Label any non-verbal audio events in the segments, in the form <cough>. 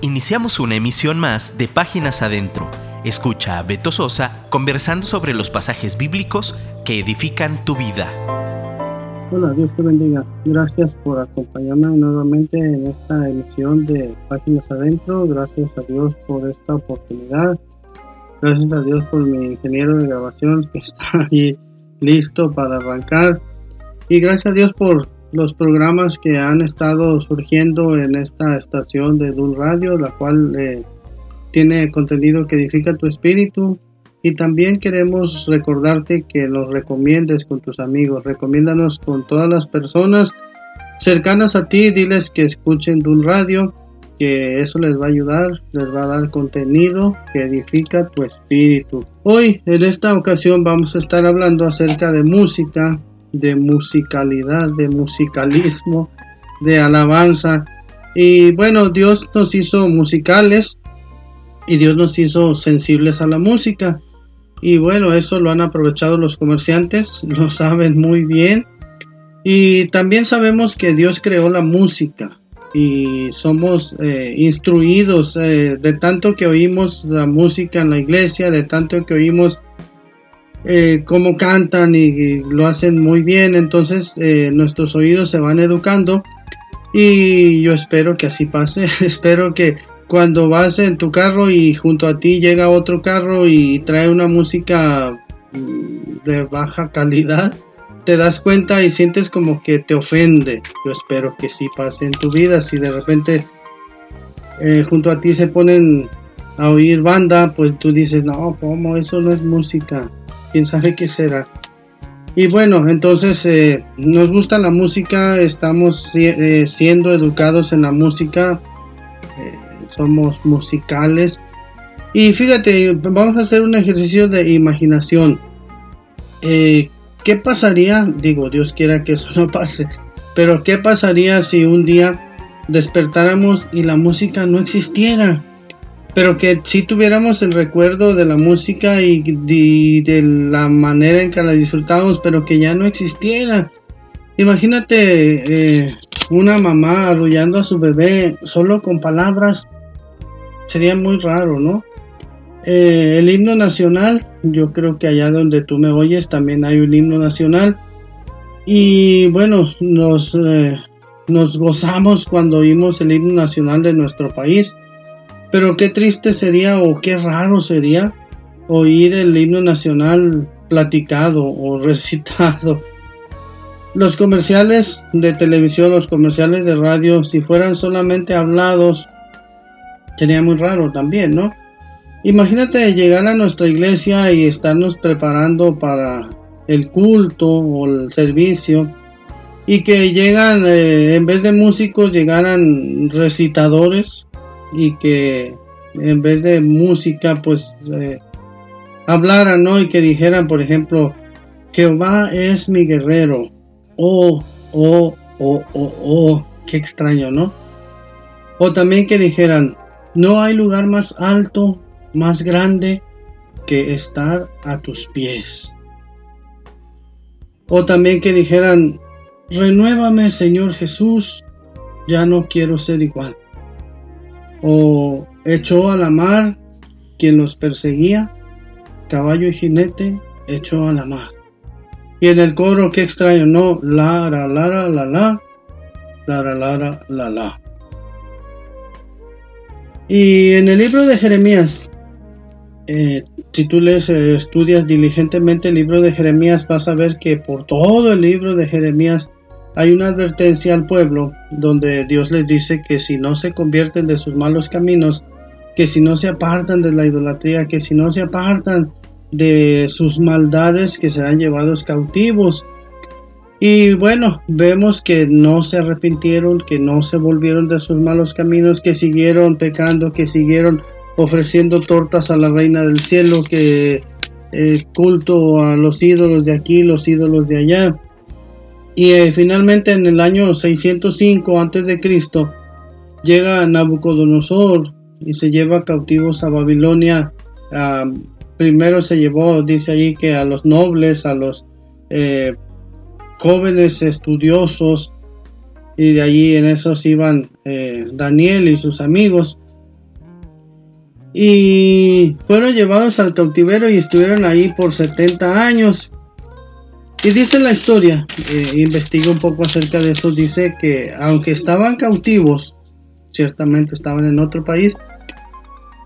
Iniciamos una emisión más de Páginas Adentro. Escucha a Beto Sosa conversando sobre los pasajes bíblicos que edifican tu vida. Hola, Dios te bendiga. Gracias por acompañarme nuevamente en esta emisión de Páginas Adentro. Gracias a Dios por esta oportunidad. Gracias a Dios por mi ingeniero de grabación que está ahí listo para arrancar. Y gracias a Dios por los programas que han estado surgiendo en esta estación de Dul Radio, la cual eh, tiene contenido que edifica tu espíritu. Y también queremos recordarte que los recomiendes con tus amigos, recomiéndanos con todas las personas cercanas a ti, diles que escuchen Dul Radio, que eso les va a ayudar, les va a dar contenido que edifica tu espíritu. Hoy, en esta ocasión, vamos a estar hablando acerca de música, de musicalidad, de musicalismo, de alabanza. Y bueno, Dios nos hizo musicales y Dios nos hizo sensibles a la música. Y bueno, eso lo han aprovechado los comerciantes, <laughs> lo saben muy bien. Y también sabemos que Dios creó la música y somos eh, instruidos eh, de tanto que oímos la música en la iglesia, de tanto que oímos eh, cómo cantan y, lo hacen muy bien, entonces eh, nuestros oídos se van educando y yo espero que así pase, <laughs> espero que cuando vas en tu carro y junto a ti llega otro carro y trae una música mm, de baja calidad, te das cuenta y sientes como que te ofende. Yo espero que sí pase en tu vida. Si de repente eh, junto a ti se ponen a oír banda, pues tú dices, no, ¿cómo? Eso no es música quién sabe qué será. Y bueno, entonces eh, nos gusta la música, estamos eh, siendo educados en la música, eh, somos musicales. Y fíjate, vamos a hacer un ejercicio de imaginación. ¿Qué pasaría? Digo, Dios quiera que eso <laughs> no pase, pero ¿qué pasaría si un día despertáramos y la música no existiera? Pero que si tuviéramos el recuerdo de la música y, de la manera en que la disfrutamos, pero que ya no existiera. Imagínate eh, una mamá arrullando a su bebé solo con palabras, sería muy raro, ¿no? Eh, el himno nacional, yo creo que allá donde tú me oyes también hay un himno nacional. Y bueno, nos, eh, nos gozamos cuando oímos el himno nacional de nuestro país pero qué triste sería o qué raro sería oír el himno nacional platicado o <laughs> recitado. Los comerciales de televisión, los comerciales de radio, si fueran solamente hablados, sería muy raro también, ¿no? Imagínate llegar a nuestra iglesia y estarnos preparando para el culto o el servicio y que llegan, eh, en vez de músicos, llegaran recitadores y que en vez de música pues eh, hablaran, ¿no? Y que dijeran, por ejemplo, Jehová es mi guerrero. Oh, oh, oh, oh, oh, qué extraño, ¿no? O también que dijeran, no hay lugar más alto, más grande que estar a tus pies. O también que dijeran, renuévame Señor Jesús, ya no quiero ser igual o echó a la mar quien los perseguía, caballo y jinete echó a la mar. Y en el coro, qué extraño, no, la, la, la, la, la, la, la, la, la, la. Y en el libro de Jeremías, eh, si tú lees, eh, estudias diligentemente el libro de Jeremías, vas a ver que por todo el libro de Jeremías hay una advertencia al pueblo donde Dios les dice que si no se convierten de sus malos caminos, que si no se apartan de la idolatría, que si no se apartan de sus maldades, que serán llevados cautivos. Y bueno, vemos que no se arrepintieron, que no se volvieron de sus malos caminos, que siguieron pecando, que siguieron ofreciendo tortas a la reina del cielo, que eh, culto a los ídolos de aquí, los ídolos de allá. Y eh, finalmente en el año 605 antes de Cristo llega Nabucodonosor y se lleva cautivos a Babilonia. primero se llevó, dice ahí que a los nobles, a los eh, jóvenes estudiosos y de allí en esos iban eh, Daniel y sus amigos. y fueron llevados al cautiverio y estuvieron ahí por 70 años. Y dice la historia, eh, investiga un poco acerca de eso, dice que aunque estaban cautivos, ciertamente estaban en otro país,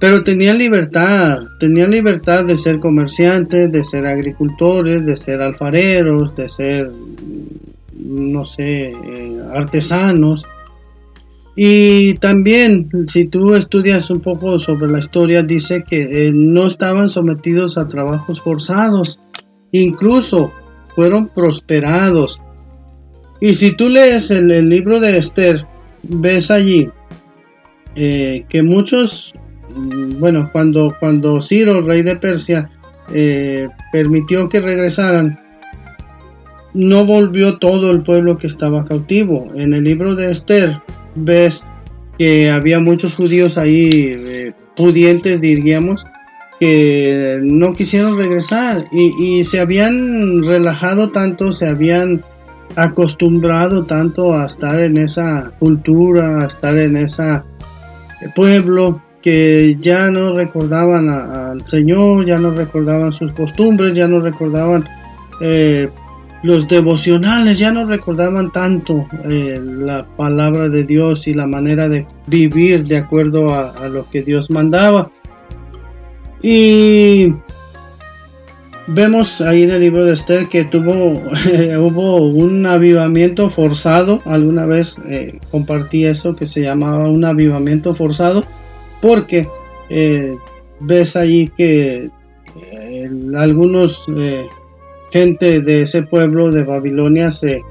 pero tenían libertad, tenían libertad de ser comerciantes, de ser agricultores, de ser alfareros, de ser, no sé, eh, artesanos. Y también, si tú estudias un poco sobre la historia, dice que eh, no estaban sometidos a trabajos forzados, incluso fueron prosperados. Y si tú lees el, libro de Esther, ves allí eh, que muchos, mm, bueno, cuando, cuando Ciro, rey de Persia, eh, permitió que regresaran, no volvió todo el pueblo que estaba cautivo. En el libro de Esther ves que había muchos judíos ahí eh, pudientes, diríamos, que no quisieron regresar y, se habían relajado tanto, se habían acostumbrado tanto a estar en esa cultura, a estar en ese pueblo, que ya no recordaban al Señor, ya no recordaban sus costumbres, ya no recordaban eh, los devocionales, ya no recordaban tanto eh, la palabra de Dios y la manera de vivir de acuerdo a lo que Dios mandaba. Y vemos ahí en el libro de Esther que tuvo <laughs> hubo un avivamiento forzado. Alguna vez eh, compartí eso que se llamaba un avivamiento forzado porque eh, ves ahí que eh, algunos gente de ese pueblo de Babilonia se,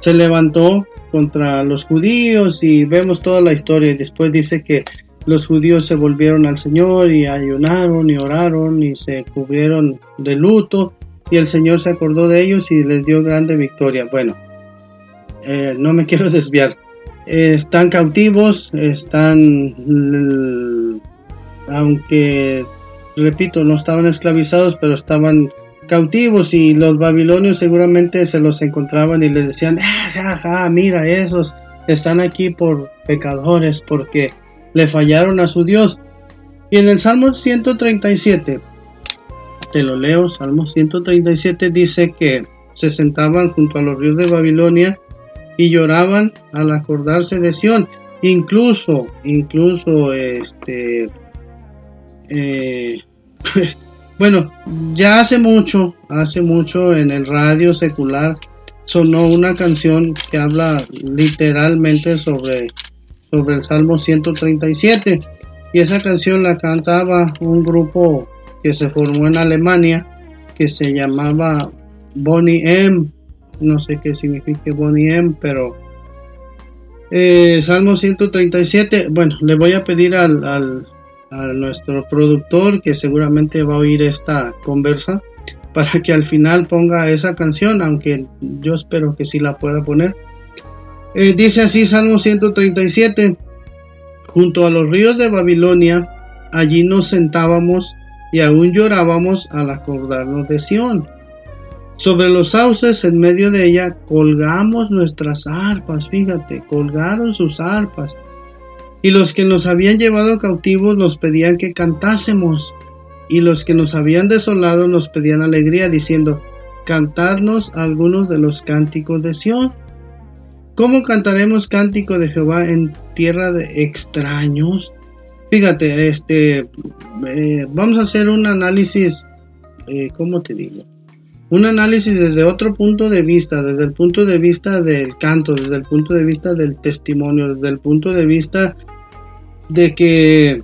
se levantó contra los judíos y vemos toda la historia y después dice que los judíos se volvieron al Señor y ayunaron y oraron y se cubrieron de luto y el Señor se acordó de ellos y les dio grande victoria. Bueno, eh, no me <laughs> quiero desviar. están cautivos, están, aunque, repito, no estaban esclavizados, pero estaban cautivos y los babilonios seguramente se los encontraban y les decían, ah, mira, esos están aquí por pecadores, porque le fallaron a su Dios. Y en el Salmo 137, te lo leo, Salmo 137 dice que se sentaban junto a los ríos de Babilonia y lloraban al acordarse de Sión. Incluso, incluso, este, eh, <laughs> bueno, ya hace mucho, hace mucho en el radio secular sonó una canción que habla literalmente sobre sobre el Salmo 137 y esa canción la cantaba un grupo que se formó en Alemania que se llamaba Bonnie M. No sé qué significa Bonnie M, pero eh, Salmo 137. Bueno, le voy a pedir al, al, a nuestro productor que seguramente va a oír esta conversa para que al final ponga esa canción, aunque yo espero que sí la pueda poner. Eh, dice así Salmo 137, junto a los ríos de Babilonia, allí nos sentábamos y aún llorábamos al acordarnos de Sión. Sobre los sauces en medio de ella colgamos nuestras arpas, fíjate, colgaron sus arpas. Y los que nos habían llevado cautivos nos pedían que cantásemos. Y los que nos habían desolado nos pedían alegría, diciendo, cantadnos algunos de los cánticos de Sión. ¿Cómo cantaremos cántico de Jehová en tierra de extraños? Fíjate, este, eh, vamos a hacer un análisis, eh, ¿cómo te digo? Un análisis desde otro punto de vista, desde el punto de vista del canto, desde el punto de vista del testimonio, desde el punto de vista de que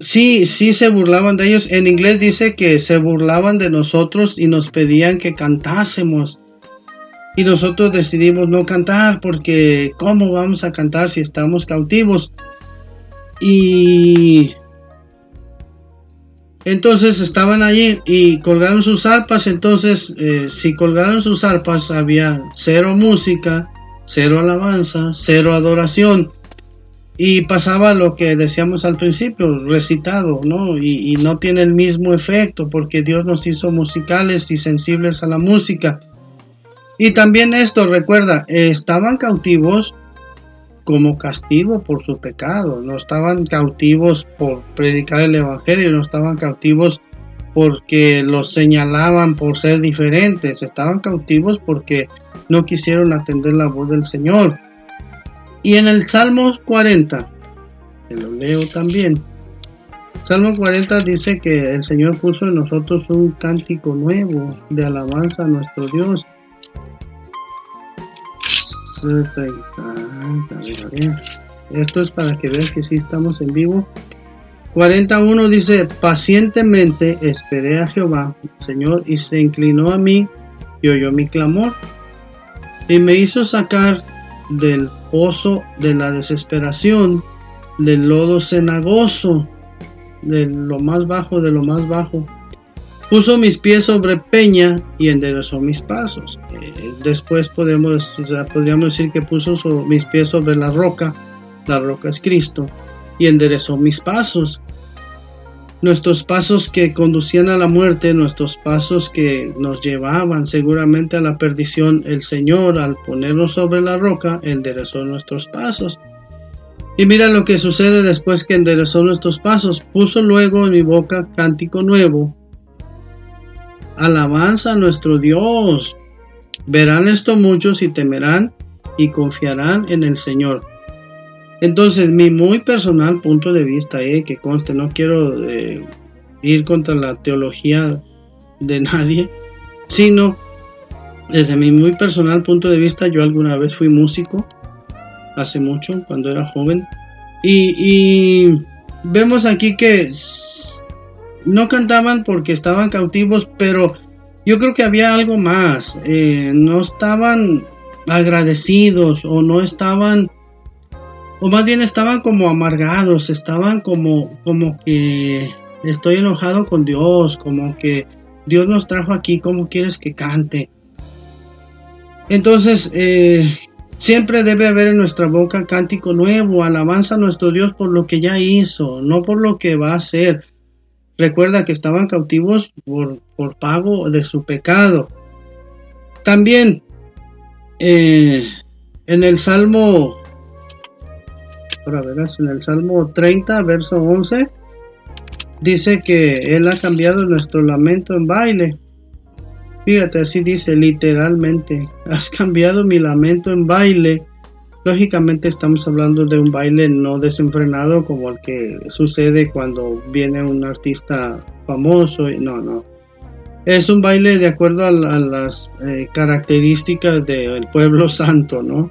sí, sí se burlaban de ellos. En inglés dice que se burlaban de nosotros y nos pedían que cantásemos. Y nosotros decidimos no cantar porque ¿cómo vamos a cantar si estamos cautivos? Y entonces estaban allí y colgaron sus arpas. Entonces, eh, si colgaron sus arpas, había cero música, cero alabanza, cero adoración. Y pasaba lo que decíamos al principio, recitado, ¿no? Y, y no tiene el mismo efecto porque Dios nos hizo musicales y sensibles a la música. Y también esto, recuerda, estaban cautivos, como castigo por su pecado, no estaban cautivos por predicar el Evangelio, no estaban cautivos porque los señalaban por ser diferentes, estaban cautivos porque no quisieron atender la voz del Señor. Y en el Salmo 40, que lo leo también, Salmo 40 dice que el Señor puso en nosotros un cántico nuevo de alabanza a nuestro Dios. Esto es para que veas que sí estamos en vivo. 41 dice, pacientemente esperé a Jehová, Señor, y se inclinó a mí y oyó mi clamor, y me hizo sacar del pozo de la desesperación, del lodo cenagoso, de lo más bajo de lo más bajo. Puso mis pies sobre peña y enderezó mis pasos. Eh, después podemos, podríamos decir que puso mis pies sobre la roca, la roca es Cristo, y enderezó mis pasos. Nuestros pasos que conducían a la muerte, nuestros pasos que nos llevaban seguramente a la perdición, el Señor al ponernos sobre la roca enderezó nuestros pasos. Y mira lo que sucede después que enderezó nuestros pasos. Puso luego en mi boca cántico nuevo. Alabanza a nuestro Dios. Verán esto muchos y temerán y confiarán en el Señor. Entonces, mi muy personal punto de vista, eh, que conste, no quiero eh, ir contra la teología de nadie, sino desde mi muy personal punto de vista, yo alguna vez fui músico hace mucho, cuando era joven. Y, vemos aquí que no cantaban porque estaban cautivos, pero yo creo que había algo más. Eh, no estaban agradecidos o no estaban, o más bien estaban como amargados, estaban como, como que estoy enojado con Dios, como que Dios nos trajo aquí, ¿cómo quieres que cante? Entonces, eh, Siempre debe haber en nuestra boca cántico nuevo, alabanza a nuestro Dios por lo que ya hizo, no por lo que va a hacer. Recuerda que estaban cautivos por, por pago de su pecado. También eh, en el Salmo, ahora verás, en el Salmo 30, verso 11, dice que Él ha cambiado nuestro lamento en baile. Fíjate, así dice literalmente, has cambiado mi lamento en baile. Lógicamente estamos hablando de un baile no desenfrenado como el que sucede cuando viene un artista famoso. No, no. Es un baile de acuerdo a, las eh, características del pueblo santo, ¿no?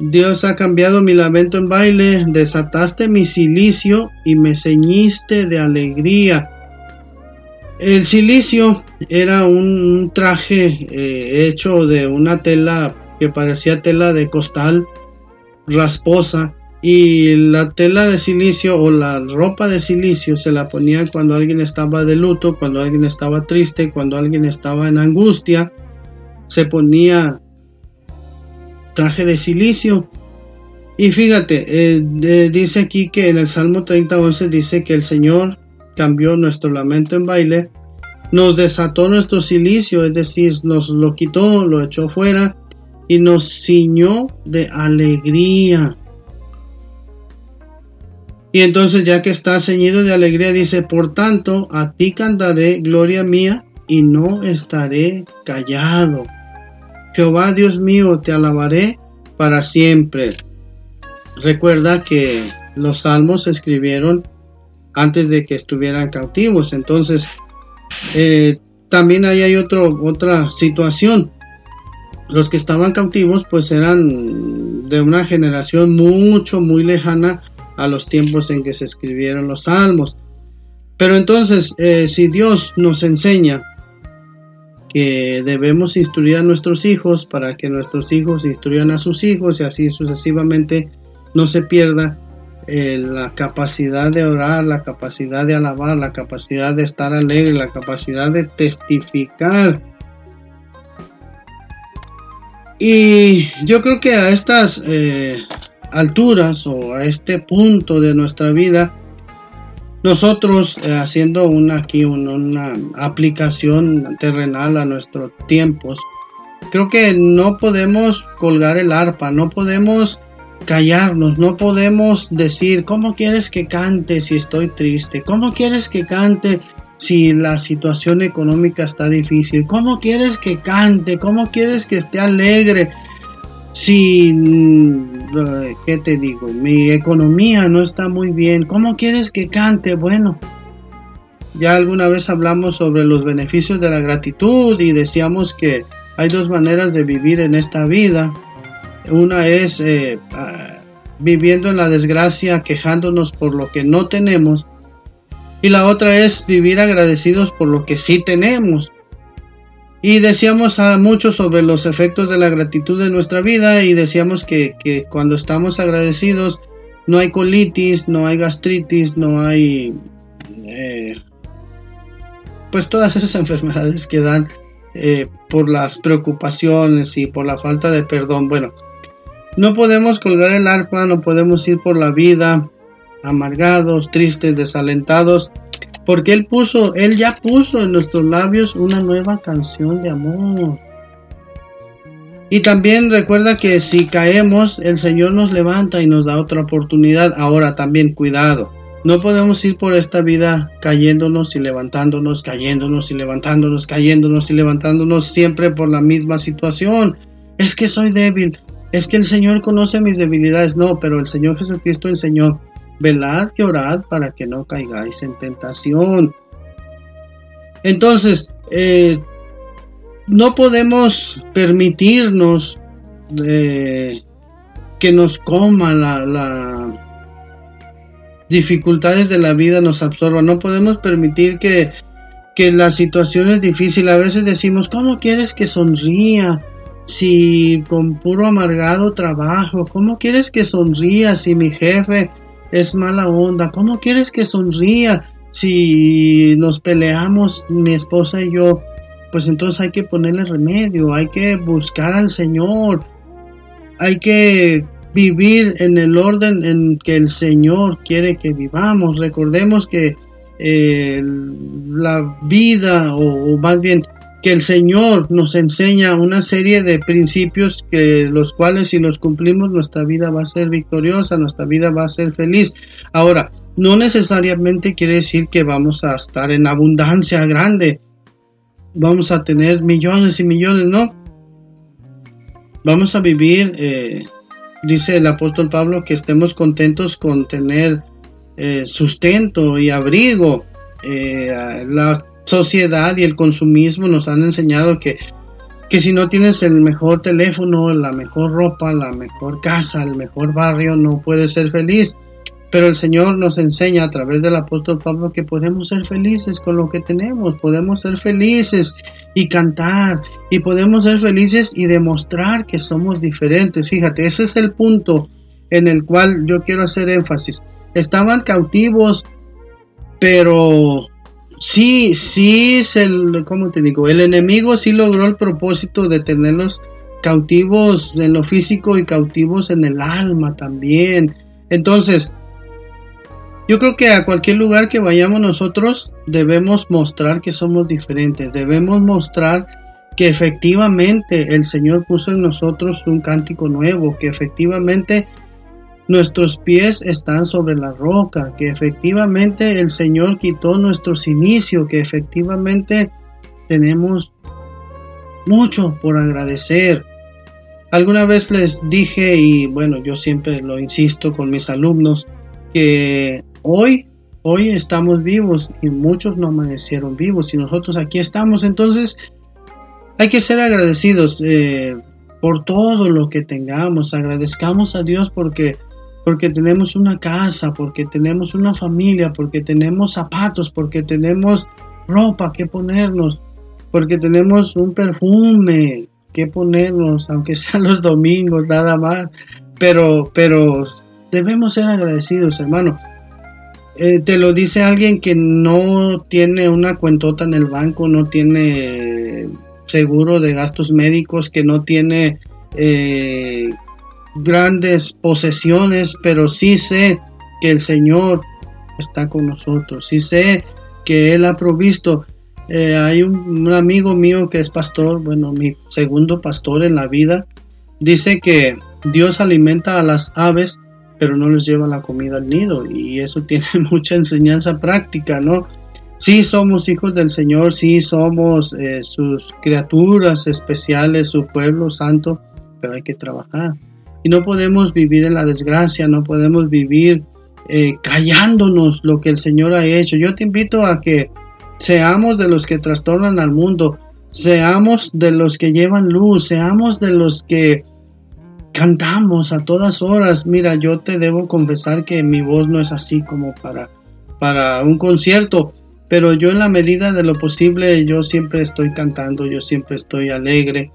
Dios ha cambiado mi lamento en baile, desataste mi silicio y me ceñiste de alegría. El silicio era un traje eh, hecho de una tela que parecía tela de costal rasposa y la tela de silicio o la ropa de silicio se la ponían cuando alguien estaba de luto, cuando alguien estaba triste, cuando alguien estaba en angustia, se ponía traje de silicio. Y fíjate, eh, dice aquí que en el Salmo 30, 11 dice que el Señor cambió nuestro lamento en baile, nos desató nuestro silicio, es decir, nos lo quitó, lo echó fuera y nos ciñó de alegría. Y entonces ya que está ceñido de alegría, dice, por tanto, a ti cantaré gloria mía y no estaré callado. Jehová Dios mío, te alabaré para siempre. Recuerda que los salmos se escribieron antes de que estuvieran cautivos. Entonces, eh, también ahí hay otro, otra situación. Los que estaban cautivos pues eran de una generación mucho, muy lejana a los tiempos en que se escribieron los salmos. Pero entonces, eh, si Dios nos enseña que debemos instruir a nuestros hijos para que nuestros hijos instruyan a sus hijos y así sucesivamente no se pierda eh, la capacidad de orar, la capacidad de alabar, la capacidad de estar alegre, la capacidad de testificar. Y yo creo que a estas eh, alturas o a este punto de nuestra vida, nosotros eh, haciendo una, aquí una aplicación terrenal a nuestros tiempos, creo que no podemos colgar el arpa, no podemos callarnos, no podemos decir, ¿cómo quieres que cante si estoy triste? ¿Cómo quieres que cante si la situación económica está difícil? ¿Cómo quieres que cante? ¿Cómo quieres que esté alegre? Si, mm, ¿qué te digo? Mi economía no está muy bien. ¿Cómo quieres que cante? Bueno, ya alguna vez hablamos sobre los beneficios de la gratitud y decíamos que hay dos maneras de vivir en esta vida. Una es eh, ah, viviendo en la desgracia, quejándonos por lo que no tenemos. Y la otra es vivir agradecidos por lo que sí tenemos. Y decíamos a mucho sobre los efectos de la gratitud en nuestra vida y decíamos que, que cuando estamos agradecidos no hay colitis, no hay gastritis, no hay... Eh, pues todas esas <laughs> enfermedades que dan eh, por las preocupaciones y por la falta de perdón. Bueno, no podemos colgar el arpa, no podemos ir por la vida amargados, tristes, desalentados, porque Él puso, Él ya puso en nuestros labios una nueva canción de amor. Y también recuerda que si caemos, el Señor nos levanta y nos da otra oportunidad. Ahora también cuidado. No podemos ir por esta vida cayéndonos y levantándonos, cayéndonos y levantándonos, cayéndonos y levantándonos siempre por la misma situación. Es que soy débil, es que el Señor conoce mis debilidades. No, pero el Señor Jesucristo enseñó, velad y orad para que no caigáis en tentación. Entonces, eh, no podemos permitirnos eh, que nos coma la, la dificultades de la vida nos absorban. No podemos permitir que, que las situaciones difíciles, a veces decimos, ¿cómo quieres que sonría? Si con puro amargado trabajo, ¿cómo quieres que sonría si mi jefe es mala onda? ¿Cómo quieres que sonría si nos peleamos mi esposa y yo? Pues entonces hay que ponerle remedio, hay que buscar al Señor, hay que vivir en el orden en que el Señor quiere que vivamos. Recordemos que eh, la vida, o, más bien que el Señor nos enseña una serie de principios que los cuales si los cumplimos nuestra vida va a ser victoriosa, nuestra vida va a ser feliz. Ahora, no necesariamente quiere decir que vamos a estar en abundancia grande, vamos a tener millones y millones, no. Vamos a vivir eh, dice el apóstol Pablo que estemos contentos con tener eh, sustento y abrigo. Eh, la sociedad y el consumismo nos han enseñado que, que si no tienes el mejor teléfono, la mejor ropa, la mejor casa, el mejor barrio, no puedes ser feliz. Pero el Señor nos enseña a través del apóstol Pablo que podemos ser felices con lo que tenemos, podemos ser felices y cantar y podemos ser felices y demostrar que somos diferentes. Fíjate, ese es el punto en el cual yo quiero hacer énfasis. Estaban cautivos, pero sí, sí, el, ¿cómo te digo? El enemigo sí logró el propósito de tenerlos cautivos en lo físico y cautivos en el alma también. Entonces, yo creo que a cualquier lugar que vayamos nosotros debemos mostrar que somos diferentes, debemos mostrar que efectivamente el Señor puso en nosotros un cántico nuevo, que efectivamente nuestros pies están sobre la roca, que efectivamente el Señor quitó nuestros inicios, que efectivamente tenemos mucho por agradecer. Alguna vez les dije, y bueno, yo siempre lo insisto con mis alumnos, que hoy, hoy estamos vivos y muchos no amanecieron vivos y nosotros aquí estamos. Entonces hay que ser agradecidos eh, por todo lo que tengamos. Agradezcamos a Dios porque porque tenemos una casa, porque tenemos una familia, porque tenemos zapatos, porque tenemos ropa que ponernos, porque tenemos un perfume que ponernos, aunque <laughs> sean los domingos nada más, pero pero debemos ser agradecidos, hermano. Eh, te lo dice alguien que no tiene una cuentota en el banco, no tiene seguro de gastos médicos, que no tiene eh, grandes posesiones, pero sí sé que el Señor está con nosotros, sí sé que Él ha provisto. Eh, hay un, amigo mío que es pastor, bueno, mi segundo pastor en la vida, dice que Dios alimenta a las aves, pero no les lleva la comida al nido. Y eso <laughs> tiene mucha enseñanza práctica, ¿no? Sí somos hijos del Señor, sí somos eh, sus criaturas especiales, su pueblo santo, pero hay que trabajar. Y no podemos vivir en la desgracia, no podemos vivir eh, callándonos lo que el Señor ha hecho. Yo te invito a que seamos de los que trastornan al mundo, seamos de los que llevan luz, seamos de los que cantamos a todas horas. Mira, yo te debo confesar que mi voz no es así como para, para un concierto, pero yo en la medida de lo posible yo siempre estoy cantando, yo siempre estoy alegre.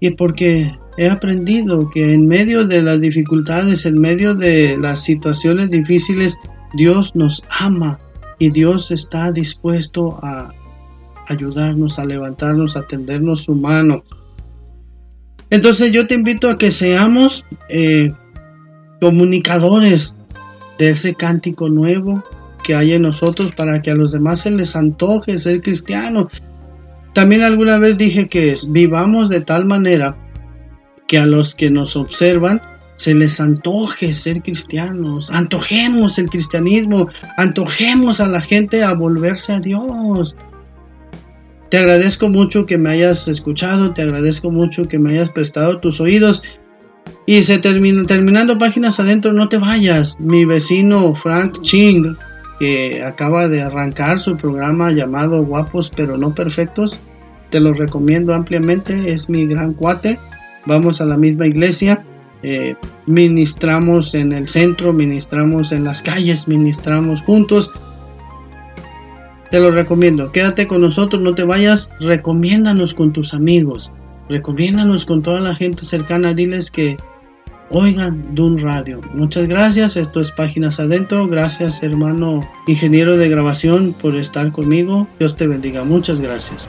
Y porque he aprendido que en medio de las dificultades, en medio de las situaciones difíciles, Dios nos ama y Dios está dispuesto a ayudarnos, a levantarnos, a tendernos su mano. Entonces yo te invito a que seamos eh, comunicadores de ese cántico nuevo, que hay en nosotros para que a los demás se les antoje ser cristianos. También alguna vez dije que vivamos de tal manera que a los que nos observan se les antoje ser cristianos, antojemos el cristianismo, antojemos a la gente a volverse a Dios. Te agradezco mucho que me hayas escuchado, te agradezco mucho que me hayas prestado tus oídos. Y se termina, terminando páginas adentro, no te vayas. Mi vecino Frank Ching que acaba de arrancar su programa llamado Guapos pero no perfectos. Te lo recomiendo ampliamente, es mi gran cuate. Vamos a la misma iglesia, eh, ministramos en el centro, ministramos en las calles, ministramos juntos. Te lo recomiendo, quédate con nosotros, no te vayas, recomiéndanos con tus amigos, recomiéndanos con toda la gente cercana, diles que oigan Dun Radio. Muchas gracias, esto es Páginas Adentro. Gracias hermano ingeniero de grabación por estar conmigo. Dios te bendiga. Muchas gracias.